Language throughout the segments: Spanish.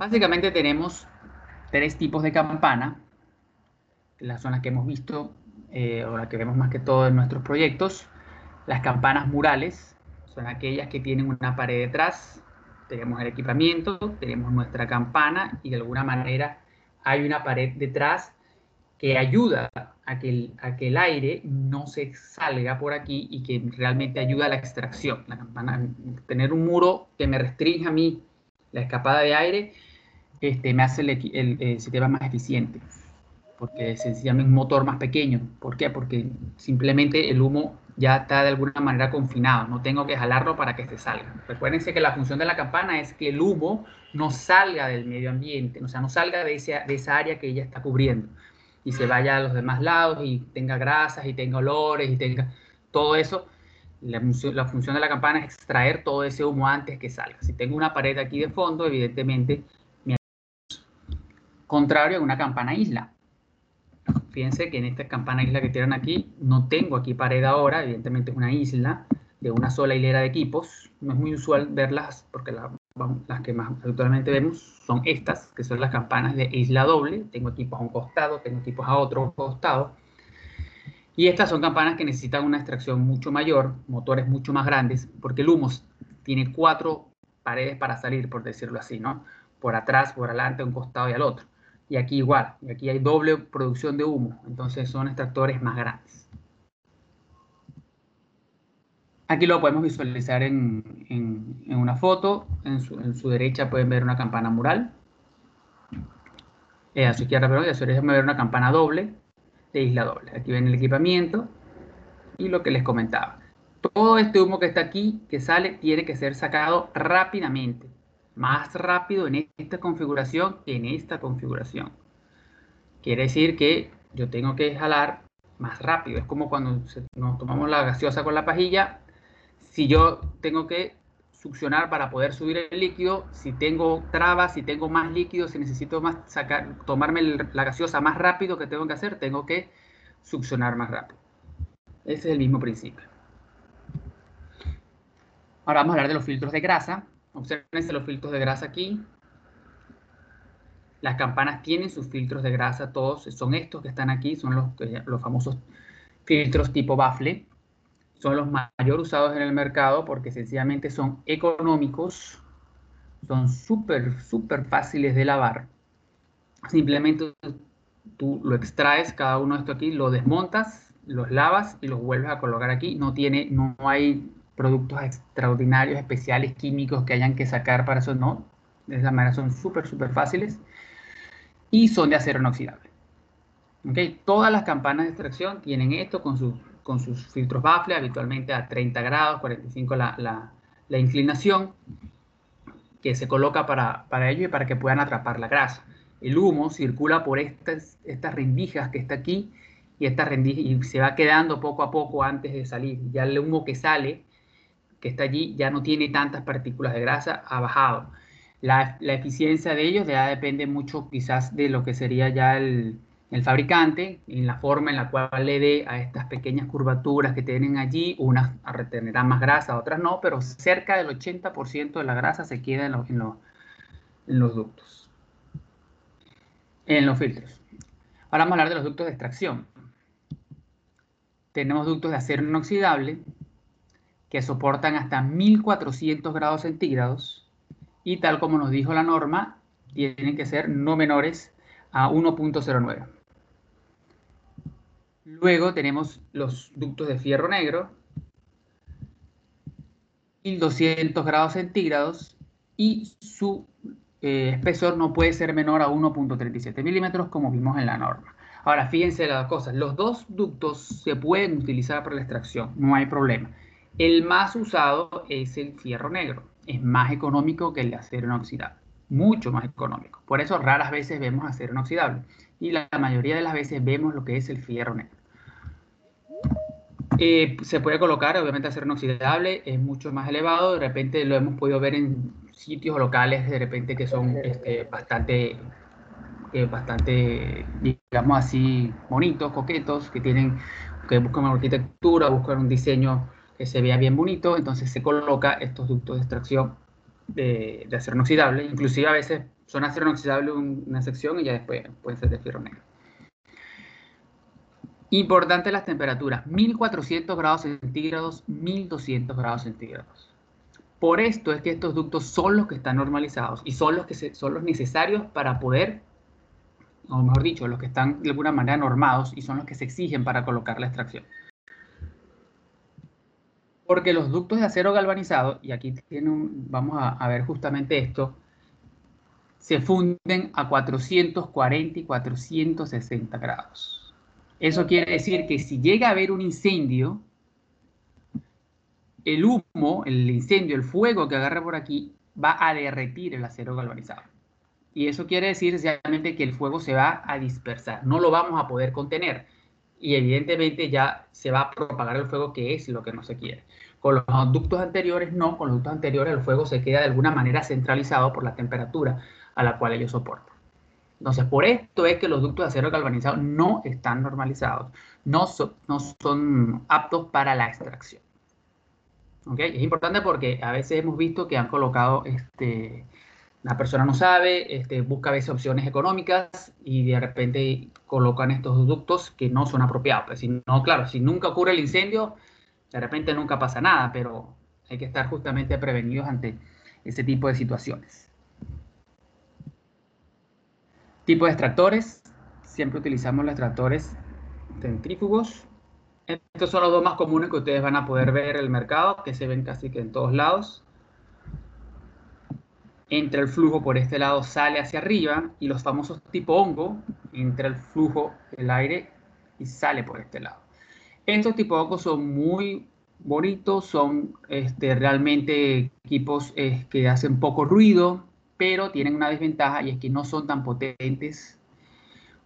Básicamente tenemos tres tipos de campana, las son las que hemos visto eh, o las que vemos más que todo en nuestros proyectos. Las campanas murales son aquellas que tienen una pared detrás, tenemos el equipamiento, tenemos nuestra campana y de alguna manera hay una pared detrás que ayuda a que, el, aire no se salga por aquí y que realmente ayuda a la extracción. La campana, tener un muro que me restringe a mí la escapada de aire, este, me hace el, sistema más eficiente, porque sencillamente un motor más pequeño. ¿Por qué? Porque simplemente el humo ya está de alguna manera confinado, no tengo que jalarlo para que se salga. Recuérdense que la función de la campana es que el humo no salga del medio ambiente, o sea, no salga de, de esa área que ella está cubriendo y se vaya a los demás lados y tenga grasas y tenga olores y tenga todo eso. La, la, función de la campana es extraer todo ese humo antes que salga. Si tengo una pared aquí de fondo, evidentemente, contrario a una campana isla. Fíjense que en esta campana isla que tienen aquí, no tengo aquí pared ahora, evidentemente es una isla de una sola hilera de equipos. No es muy usual verlas porque la, las que más habitualmente vemos son estas, que son las campanas de isla doble. Tengo equipos a un costado, tengo equipos a otro costado. Y estas son campanas que necesitan una extracción mucho mayor, motores mucho más grandes, porque el humo tiene cuatro paredes para salir, por decirlo así, ¿no? Por atrás, por adelante, un costado y al otro. Y aquí igual, aquí hay doble producción de humo, entonces son extractores más grandes. Aquí lo podemos visualizar en, una foto. En su, derecha pueden ver una campana mural. Eh, a su izquierda, perdón, y a su derecha pueden ver una campana doble de isla doble. Aquí ven el equipamiento y lo que les comentaba. Todo este humo que está aquí, que sale, tiene que ser sacado rápidamente. Más rápido en esta configuración que en esta configuración. Quiere decir que yo tengo que jalar más rápido. Es como cuando nos tomamos la gaseosa con la pajilla, si yo tengo que succionar para poder subir el líquido, si tengo trabas, si tengo más líquido, si necesito más sacar, tomarme la gaseosa más rápido que tengo que hacer, tengo que succionar más rápido. Ese es el mismo principio. Ahora vamos a hablar de los filtros de grasa. Observen los filtros de grasa aquí. Las campanas tienen sus filtros de grasa, todos son estos que están aquí, son los, los famosos filtros tipo baffle son los mayor usados en el mercado porque sencillamente son económicos, son súper, súper fáciles de lavar. Simplemente tú lo extraes, cada uno de estos aquí, lo desmontas, los lavas y los vuelves a colocar aquí. No, tiene, no hay productos extraordinarios, especiales, químicos que hayan que sacar para eso, no. De esa manera son súper, súper fáciles y son de acero inoxidable. ¿Okay? Todas las campanas de extracción tienen esto con sus con sus filtros baffle, habitualmente a 30 grados, 45 la, la, inclinación, que se coloca para, para ello y para que puedan atrapar la grasa. El humo circula por estas, estas rendijas que está aquí y, esta rendija, y se va quedando poco a poco antes de salir. Ya el humo que sale, que está allí, ya no tiene tantas partículas de grasa, ha bajado. La, la eficiencia de ellos ya depende mucho quizás de lo que sería ya el, el fabricante, en la forma en la cual le dé a estas pequeñas curvaturas que tienen allí, unas retenerán más grasa, otras no, pero cerca del 80% de la grasa se queda en, los ductos, en los filtros. Ahora vamos a hablar de los ductos de extracción. Tenemos ductos de acero inoxidable que soportan hasta 1400 grados centígrados y tal como nos dijo la norma, tienen que ser no menores a 1.09. Luego tenemos los ductos de fierro negro, 1200 grados centígrados y su eh, espesor no puede ser menor a 1.37 milímetros como vimos en la norma. Ahora, fíjense las cosas, los dos ductos se pueden utilizar para la extracción, no hay problema. El más usado es el fierro negro, es más económico que el de acero inoxidable, mucho más económico. Por eso raras veces vemos acero inoxidable y la mayoría de las veces vemos lo que es el fierro negro. Eh, se puede colocar, obviamente, acero inoxidable, es mucho más elevado. De repente lo hemos podido ver en sitios locales, de repente que son este, bastante, bastante, digamos así, bonitos, coquetos, que tienen, que buscan una arquitectura, buscan un diseño se vea bien bonito. Entonces se coloca estos ductos de extracción de, acero inoxidable, inclusive a veces son acero inoxidable una sección y ya después pueden ser de fierro negro. Importante las temperaturas, 1400 grados centígrados, 1200 grados centígrados. Por esto es que estos ductos son los que están normalizados y son los que son los necesarios para poder, o mejor dicho, los que están de alguna manera normados y son los que se exigen para colocar la extracción. Porque los ductos de acero galvanizado, y aquí vamos a, ver justamente esto, se funden a 440 y 460 grados. Eso quiere decir que si llega a haber un incendio, el humo, el incendio, el fuego que agarra por aquí, va a derretir el acero galvanizado. Y eso quiere decir sencillamente que el fuego se va a dispersar, no lo vamos a poder contener. Y evidentemente ya se va a propagar el fuego, que es lo que no se quiere. Con los ductos anteriores no, con los ductos anteriores el fuego se queda de alguna manera centralizado por la temperatura a la cual ellos soportan. Entonces, por esto es que los ductos de acero galvanizado no están normalizados, no, son aptos para la extracción. Es importante porque a veces hemos visto que han colocado, este, la persona no sabe, este, busca a veces opciones económicas y de repente colocan estos ductos que no son apropiados. Pues si no, claro, si nunca ocurre el incendio, de repente nunca pasa nada, pero hay que estar justamente prevenidos ante ese tipo de situaciones. Tipo de extractores. Siempre utilizamos los extractores centrífugos. Estos son los dos más comunes que ustedes van a poder ver en el mercado, que se ven casi que en todos lados. Entra el flujo por este lado, sale hacia arriba, y los famosos tipo hongo, entra el flujo del aire y sale por este lado. Estos tipos son muy bonitos, son este, realmente equipos que hacen poco ruido, pero tienen una desventaja y es que no son tan potentes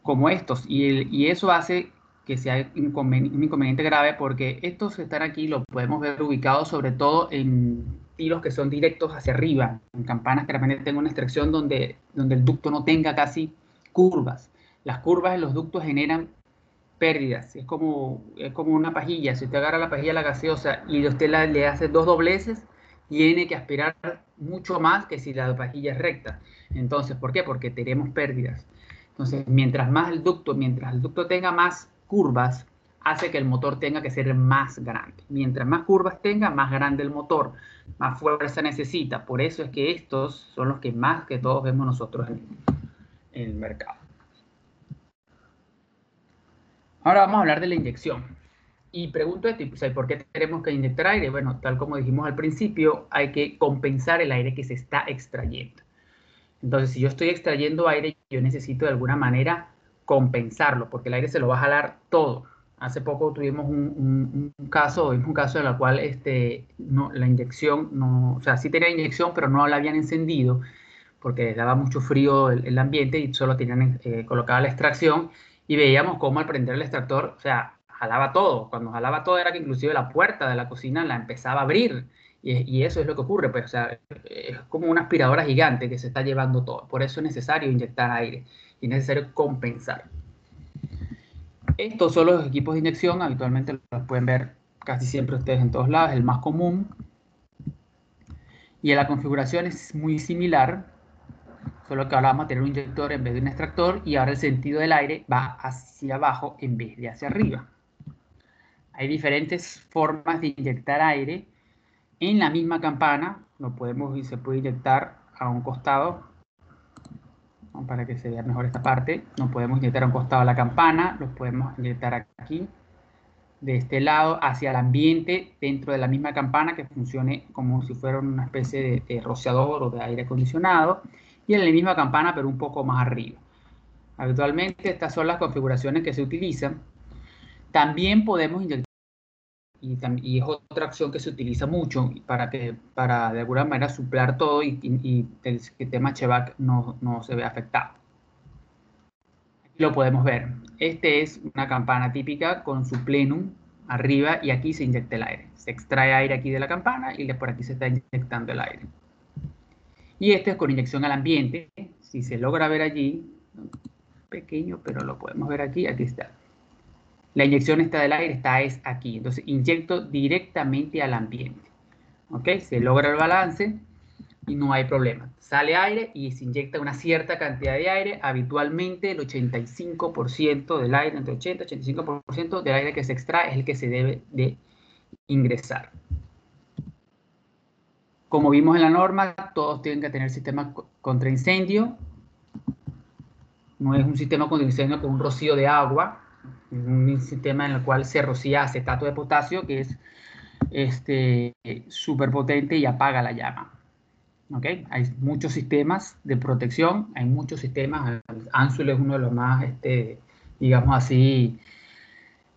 como estos. Y, eso hace que sea un inconveniente grave porque estos que están aquí los podemos ver ubicados sobre todo en tiros que son directos hacia arriba, en campanas que realmente tengan una extracción donde, donde el ducto no tenga casi curvas. Las curvas en los ductos generan pérdidas. Es como, es como una pajilla. Si usted agarra la pajilla la gaseosa y usted le hace dos dobleces, tiene que aspirar mucho más que si la pajilla es recta. Entonces, ¿por qué? Porque tenemos pérdidas. Entonces, mientras más el ducto, mientras el ducto tenga más curvas, hace que el motor tenga que ser más grande. Mientras más curvas tenga, más grande el motor, más fuerza necesita. Por eso es que estos son los que más que todos vemos nosotros en el mercado. Ahora vamos a hablar de la inyección. Y pregunto esto, pues, ¿por qué tenemos que inyectar aire? Bueno, tal como dijimos al principio, hay que compensar el aire que se está extrayendo. Entonces, si yo estoy extrayendo aire, yo necesito de alguna manera compensarlo, porque el aire se lo va a jalar todo. Hace poco tuvimos un, caso, un caso en el cual este, no, la inyección, no, o sea, sí tenía inyección, pero no la habían encendido, porque daba mucho frío el, ambiente y solo tenían eh, colocada la extracción y veíamos cómo al prender el extractor, o sea, jalaba todo. Cuando jalaba todo era que inclusive la puerta de la cocina la empezaba a abrir. Y, eso es lo que ocurre, pues, o sea, es como una aspiradora gigante que se está llevando todo. Por eso es necesario inyectar aire y es necesario compensar. Estos son los equipos de inyección, habitualmente los pueden ver casi siempre ustedes en todos lados, el más común. Y la configuración es muy similar, solo que ahora vamos a tener un inyector en vez de un extractor y ahora el sentido del aire va hacia abajo en vez de hacia arriba. Hay diferentes formas de inyectar aire en la misma campana, lo podemos y se puede inyectar a un costado, para que se vea mejor esta parte, nos podemos inyectar a un costado de la campana, lo podemos inyectar aquí, de este lado hacia el ambiente dentro de la misma campana que funcione como si fuera una especie de rociador o de aire acondicionado y en la misma campana, pero un poco más arriba. Habitualmente estas son las configuraciones que se utilizan. También podemos inyectar, y, es otra acción que se utiliza mucho para que para de alguna manera suplar todo y, el sistema Chevac no, no se vea afectado. Aquí lo podemos ver. Este es una campana típica con su plenum arriba y aquí se inyecta el aire. Se extrae aire aquí de la campana y por aquí se está inyectando el aire. Y este es con inyección al ambiente. Si se logra ver allí, pequeño, pero lo podemos ver aquí, aquí está. La inyección está del aire, está es aquí. Entonces, inyecto directamente al ambiente. ¿Ok? Se logra el balance. y no hay problema. Sale aire y se inyecta una cierta cantidad de aire, habitualmente el 85% del aire, entre 80 y 85% del aire que se extrae es el que se debe de ingresar. Como vimos en la norma, todos tienen que tener sistema contra incendio. No es un sistema contra incendio con un rocío de agua, un sistema en el cual se rocía acetato de potasio, que es este súper potente y apaga la llama. ¿Okay? Hay muchos sistemas de protección, hay muchos sistemas, Ansul es uno de los más, este, digamos así,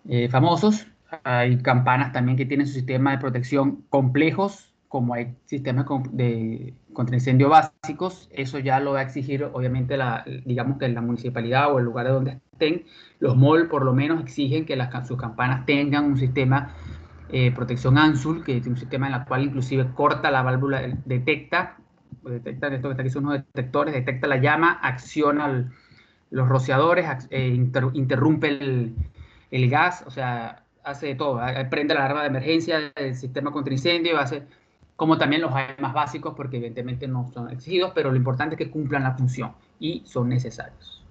eh, famosos. Hay campanas también que tienen su sistema de protección complejos, como hay sistemas de contra incendio básicos. Eso ya lo va a exigir, obviamente, la, digamos que la municipalidad o el lugar de donde estén. Los MOL por lo menos exigen que las, sus campanas tengan un sistema eh, protección ANSUL, que es un sistema en el cual inclusive corta la válvula, detecta, detecta esto que está aquí son unos detectores, detecta la llama, acciona los rociadores, eh, interrumpe el, el, gas, o sea, hace todo, prende la alarma de emergencia del sistema contra incendio, hace, como también los hay más básicos porque evidentemente no son exigidos, pero lo importante es que cumplan la función y son necesarios.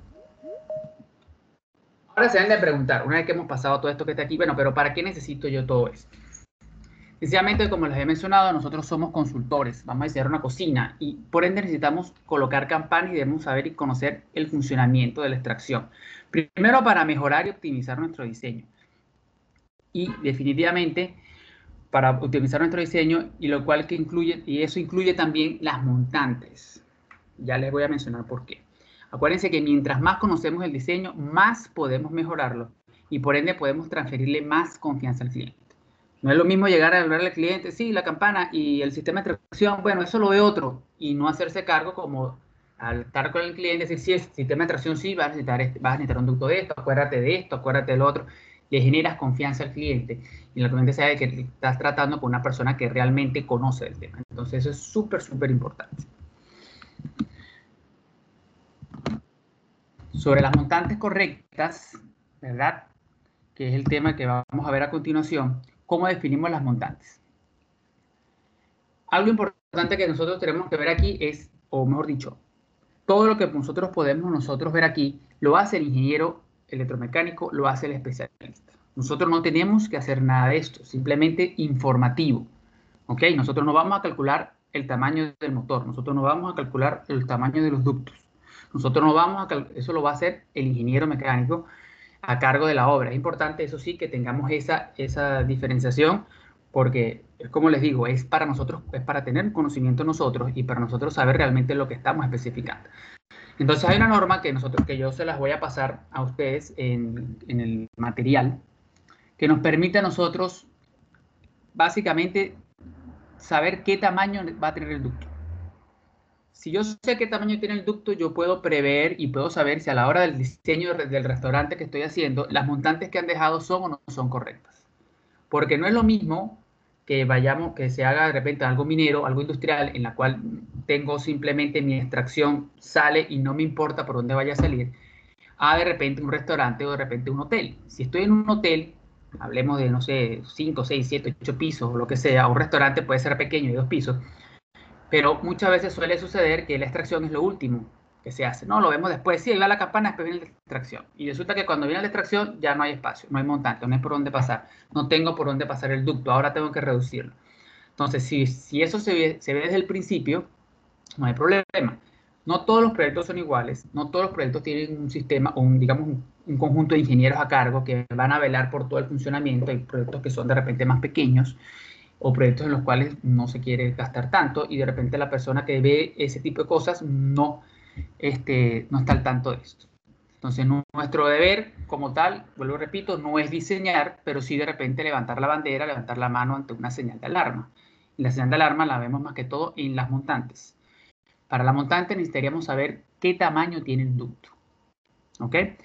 Ahora se deben de preguntar, una vez que hemos pasado todo esto que está aquí, bueno, pero ¿para qué necesito yo todo esto? Sencillamente, como les he mencionado, nosotros somos consultores, vamos a diseñar una cocina y por ende necesitamos colocar campanas y debemos saber y conocer el funcionamiento de la extracción. Primero para mejorar y optimizar nuestro diseño. Y definitivamente para optimizar nuestro diseño y lo cual que incluye, y eso incluye también las montantes. Ya les voy a mencionar por qué. Acuérdense que mientras más conocemos el diseño, más podemos mejorarlo y por ende podemos transferirle más confianza al cliente. No es lo mismo llegar a hablarle al cliente, sí, la campana y el sistema de tracción, bueno, eso lo ve otro, y no hacerse cargo como al estar con el cliente, decir, sí, el sistema de tracción sí, vas a necesitar, este, vas a necesitar un ducto de esto, acuérdate de esto, acuérdate del otro, le generas confianza al cliente y el cliente sabe que estás tratando con una persona que realmente conoce el tema. Entonces eso es súper, súper importante. Sobre las montantes correctas, ¿verdad? Que es el tema que vamos a ver a continuación. ¿Cómo definimos las montantes? Algo importante que nosotros tenemos que ver aquí es, o mejor dicho, todo lo que nosotros podemos nosotros ver aquí, lo hace el ingeniero electromecánico, lo hace el especialista. Nosotros no tenemos que hacer nada de esto, simplemente informativo. ¿Ok? Nosotros no vamos a calcular el tamaño del motor, nosotros no vamos a calcular el tamaño de los ductos. Nosotros no vamos a, eso lo va a hacer el ingeniero mecánico a cargo de la obra. Es importante, eso sí, que tengamos esa, esa diferenciación, porque, como les digo, es para nosotros, es para tener conocimiento nosotros y para nosotros saber realmente lo que estamos especificando. Entonces hay una norma que nosotros, que yo se las voy a pasar a ustedes en, en el material, que nos permite a nosotros básicamente saber qué tamaño va a tener el ducto si yo sé qué tamaño tiene el ducto, yo puedo prever y puedo saber si a la hora del diseño del restaurante que estoy haciendo, las montantes que han dejado son o no son correctas. Porque no es lo mismo que vayamos, que se haga de repente algo minero, algo industrial, en la cual tengo simplemente mi extracción sale y no me importa por dónde vaya a salir, a de repente un restaurante o de repente un hotel. Si estoy en un hotel, hablemos de, no sé, 5, 6, 7, 8 pisos o lo que sea, un restaurante puede ser pequeño de dos pisos, pero muchas veces suele suceder que la extracción es lo último que se hace. No, lo vemos después. Sí, va la campana, después viene la extracción. Y resulta que cuando viene la extracción ya no hay espacio, no hay montante, no hay por dónde pasar. No tengo por dónde pasar el ducto, ahora tengo que reducirlo. Entonces, si, si eso se ve, se ve desde el principio, no hay problema. No todos los proyectos son iguales, no todos los proyectos tienen un sistema un, digamos, un, conjunto de ingenieros a cargo que van a velar por todo el funcionamiento. Hay proyectos que son de repente más pequeños o proyectos en los cuales no se quiere gastar tanto y de repente la persona que ve ese tipo de cosas no, este, no está al tanto de esto. Entonces nuestro deber como tal, vuelvo repito, no es diseñar, pero sí de repente levantar la bandera, levantar la mano ante una señal de alarma. Y la señal de alarma la vemos más que todo en las montantes. Para la montante necesitaríamos saber qué tamaño tiene el ducto. ¿Ok?